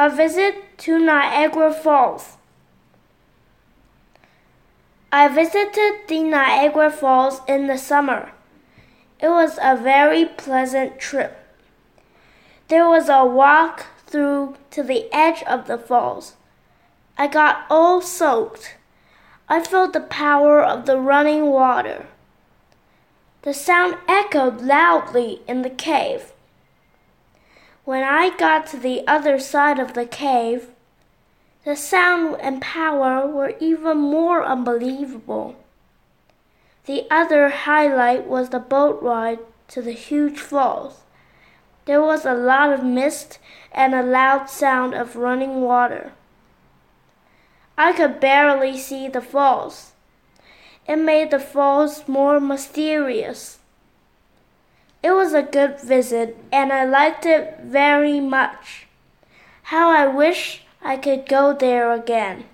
A visit to Niagara Falls. I visited the Niagara Falls in the summer. It was a very pleasant trip. There was a walk through to the edge of the falls. I got all soaked. I felt the power of the running water. The sound echoed loudly in the cave. When I got to the other side of the cave, the sound and power were even more unbelievable. The other highlight was the boat ride to the huge falls. There was a lot of mist and a loud sound of running water. I could barely see the falls. It made the falls more mysterious. It was a good visit, and I liked it very much. How I wish I could go there again.